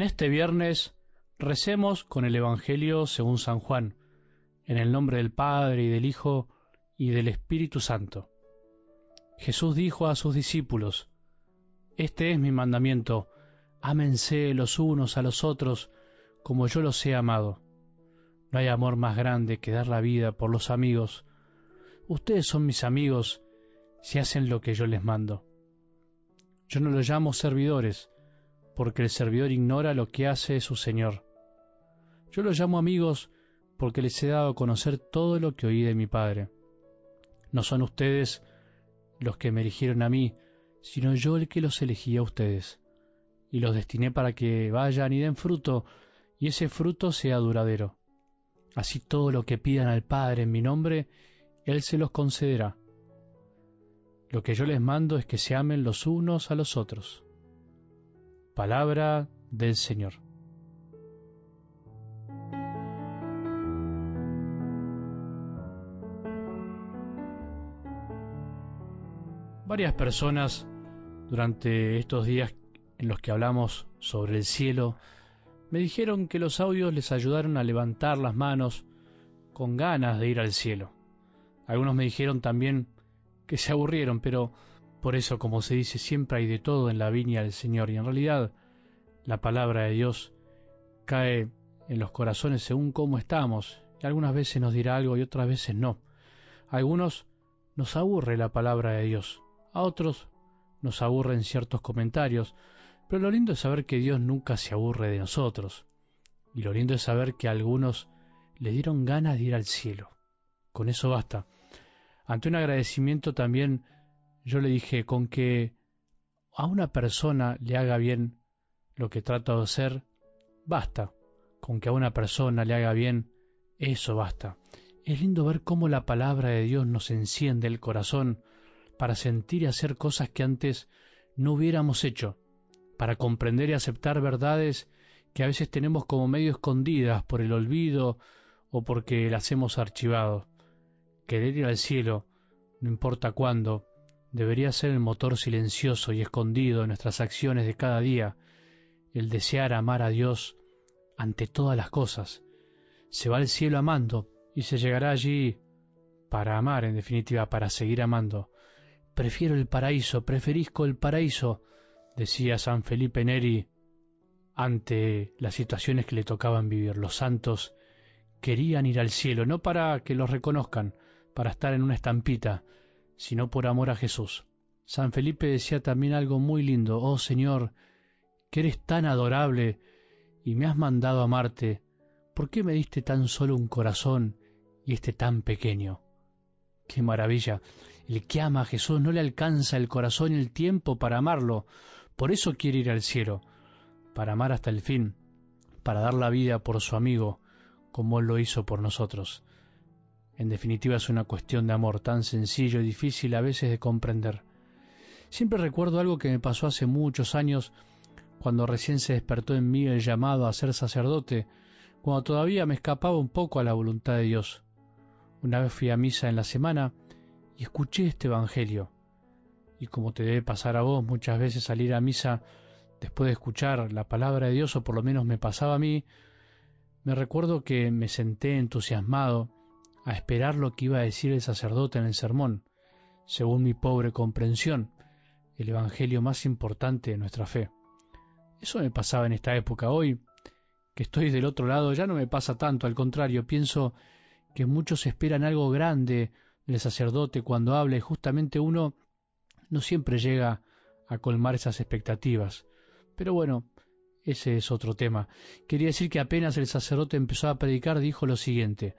En este viernes recemos con el Evangelio según San Juan, en el nombre del Padre y del Hijo y del Espíritu Santo. Jesús dijo a sus discípulos, Este es mi mandamiento, ámense los unos a los otros como yo los he amado. No hay amor más grande que dar la vida por los amigos. Ustedes son mis amigos si hacen lo que yo les mando. Yo no los llamo servidores, porque el servidor ignora lo que hace su Señor. Yo los llamo amigos porque les he dado a conocer todo lo que oí de mi Padre. No son ustedes los que me eligieron a mí, sino yo el que los elegí a ustedes, y los destiné para que vayan y den fruto, y ese fruto sea duradero. Así todo lo que pidan al Padre en mi nombre, Él se los concederá. Lo que yo les mando es que se amen los unos a los otros. Palabra del Señor. Varias personas durante estos días en los que hablamos sobre el cielo me dijeron que los audios les ayudaron a levantar las manos con ganas de ir al cielo. Algunos me dijeron también que se aburrieron, pero por eso, como se dice, siempre hay de todo en la viña del Señor y en realidad la palabra de Dios cae en los corazones según cómo estamos y algunas veces nos dirá algo y otras veces no. A algunos nos aburre la palabra de Dios, a otros nos aburren ciertos comentarios, pero lo lindo es saber que Dios nunca se aburre de nosotros. Y lo lindo es saber que a algunos le dieron ganas de ir al cielo. Con eso basta. Ante un agradecimiento también yo le dije, con que a una persona le haga bien lo que trato de hacer, basta. Con que a una persona le haga bien, eso basta. Es lindo ver cómo la palabra de Dios nos enciende el corazón para sentir y hacer cosas que antes no hubiéramos hecho, para comprender y aceptar verdades que a veces tenemos como medio escondidas por el olvido o porque las hemos archivado. Querer ir al cielo, no importa cuándo, debería ser el motor silencioso y escondido de nuestras acciones de cada día, el desear amar a Dios ante todas las cosas. Se va al cielo amando y se llegará allí para amar, en definitiva, para seguir amando. Prefiero el paraíso, preferisco el paraíso, decía San Felipe Neri ante las situaciones que le tocaban vivir. Los santos querían ir al cielo, no para que los reconozcan, para estar en una estampita, sino por amor a Jesús. San Felipe decía también algo muy lindo, oh Señor, que eres tan adorable y me has mandado amarte, ¿por qué me diste tan solo un corazón y este tan pequeño? ¡Qué maravilla! El que ama a Jesús no le alcanza el corazón y el tiempo para amarlo, por eso quiere ir al cielo, para amar hasta el fin, para dar la vida por su amigo, como Él lo hizo por nosotros. En definitiva es una cuestión de amor tan sencillo y difícil a veces de comprender. Siempre recuerdo algo que me pasó hace muchos años cuando recién se despertó en mí el llamado a ser sacerdote, cuando todavía me escapaba un poco a la voluntad de Dios. Una vez fui a misa en la semana y escuché este Evangelio. Y como te debe pasar a vos muchas veces salir a misa después de escuchar la palabra de Dios, o por lo menos me pasaba a mí, me recuerdo que me senté entusiasmado a esperar lo que iba a decir el sacerdote en el sermón, según mi pobre comprensión, el Evangelio más importante de nuestra fe. Eso me pasaba en esta época. Hoy, que estoy del otro lado, ya no me pasa tanto, al contrario, pienso que muchos esperan algo grande del sacerdote cuando habla y justamente uno no siempre llega a colmar esas expectativas. Pero bueno, ese es otro tema. Quería decir que apenas el sacerdote empezó a predicar dijo lo siguiente,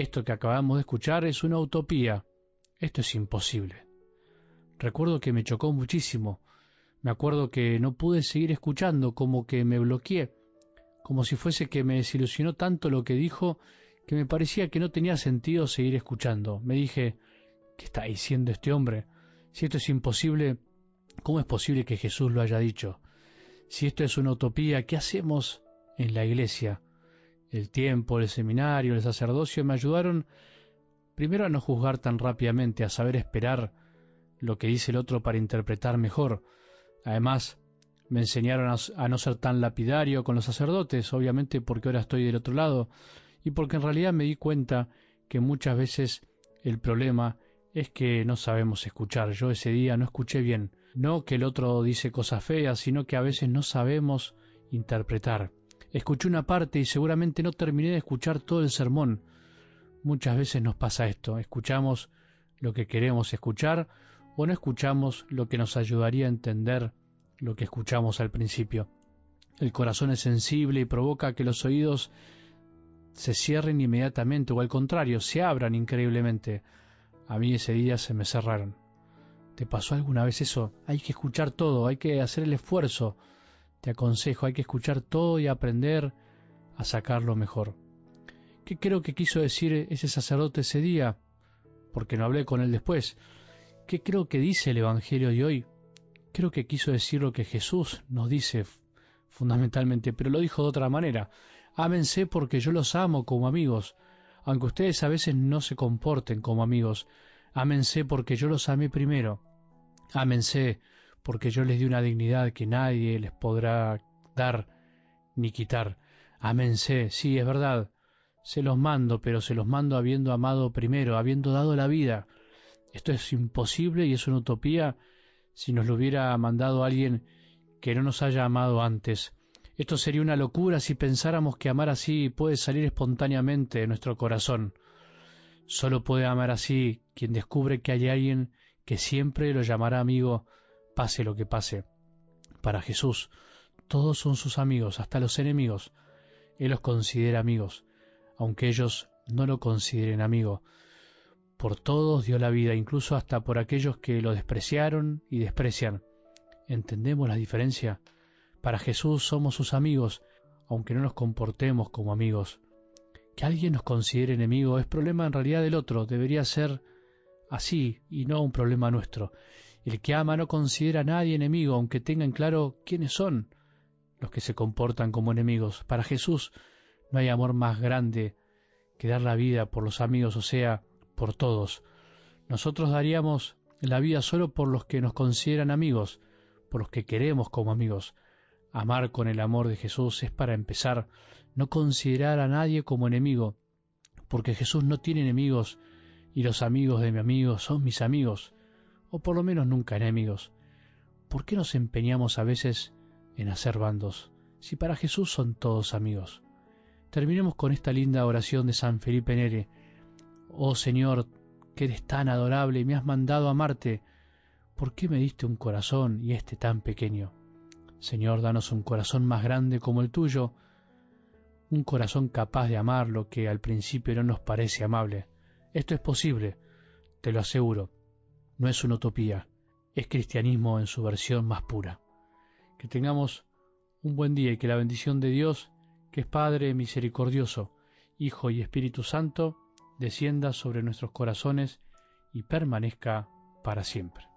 esto que acabamos de escuchar es una utopía. Esto es imposible. Recuerdo que me chocó muchísimo. Me acuerdo que no pude seguir escuchando, como que me bloqueé, como si fuese que me desilusionó tanto lo que dijo que me parecía que no tenía sentido seguir escuchando. Me dije, ¿qué está diciendo este hombre? Si esto es imposible, ¿cómo es posible que Jesús lo haya dicho? Si esto es una utopía, ¿qué hacemos en la iglesia? El tiempo, el seminario, el sacerdocio me ayudaron primero a no juzgar tan rápidamente, a saber esperar lo que dice el otro para interpretar mejor, además Me enseñaron a, no ser tan lapidario con los sacerdotes, obviamente porque ahora estoy del otro lado, y porque en realidad me di cuenta que muchas veces el problema es que no sabemos escuchar. Yo ese día no escuché bien. No que el otro dice cosas feas, sino que a veces no sabemos interpretar. Escuché una parte y seguramente no terminé de escuchar todo el sermón. Muchas veces nos pasa esto. Escuchamos lo que queremos escuchar o no escuchamos lo que nos ayudaría a entender lo que escuchamos al principio. El corazón es sensible y provoca que los oídos se cierren inmediatamente o al contrario, se abran increíblemente. A mí ese día se me cerraron. ¿Te pasó alguna vez eso? Hay que escuchar todo, hay que hacer el esfuerzo. Te aconsejo, hay que escuchar todo y aprender a sacarlo mejor. ¿Qué creo que quiso decir ese sacerdote ese día? Porque no hablé con él después. ¿Qué creo que dice el Evangelio de hoy? Creo que quiso decir lo que Jesús nos dice fundamentalmente, pero lo dijo de otra manera. Ámense porque yo los amo como amigos, aunque ustedes a veces no se comporten como amigos. Ámense porque yo los amé primero. Ámense porque yo les di una dignidad que nadie les podrá dar ni quitar. Ámense, sí, es verdad. Se los mando, pero se los mando habiendo amado primero, habiendo dado la vida. Esto es imposible y es una utopía si nos lo hubiera mandado alguien que no nos haya amado antes. Esto sería una locura si pensáramos que amar así puede salir espontáneamente de nuestro corazón. Solo puede amar así quien descubre que hay alguien que siempre lo llamará amigo, pase lo que pase. Para Jesús, todos son sus amigos, hasta los enemigos. Él los considera amigos, aunque ellos no lo consideren amigo. Por todos dio la vida, incluso hasta por aquellos que lo despreciaron y desprecian. ¿Entendemos la diferencia? Para Jesús somos sus amigos, aunque no nos comportemos como amigos. Que alguien nos considere enemigo es problema en realidad del otro, debería ser así y no un problema nuestro. El que ama no considera a nadie enemigo, aunque tengan claro quiénes son los que se comportan como enemigos. Para Jesús no hay amor más grande que dar la vida por los amigos, o sea, por todos. Nosotros daríamos la vida solo por los que nos consideran amigos, por los que queremos como amigos. Amar con el amor de Jesús es para empezar no considerar a nadie como enemigo, porque Jesús no tiene enemigos y los amigos de mi amigo son mis amigos, o por lo menos nunca enemigos. ¿Por qué nos empeñamos a veces en hacer bandos, si para Jesús son todos amigos? Terminemos con esta linda oración de San Felipe Nere. Oh Señor, que eres tan adorable y me has mandado amarte, ¿por qué me diste un corazón y este tan pequeño? Señor, danos un corazón más grande como el tuyo, un corazón capaz de amar lo que al principio no nos parece amable. Esto es posible, te lo aseguro. No es una utopía, es cristianismo en su versión más pura. Que tengamos un buen día y que la bendición de Dios, que es Padre misericordioso, Hijo y Espíritu Santo, descienda sobre nuestros corazones y permanezca para siempre.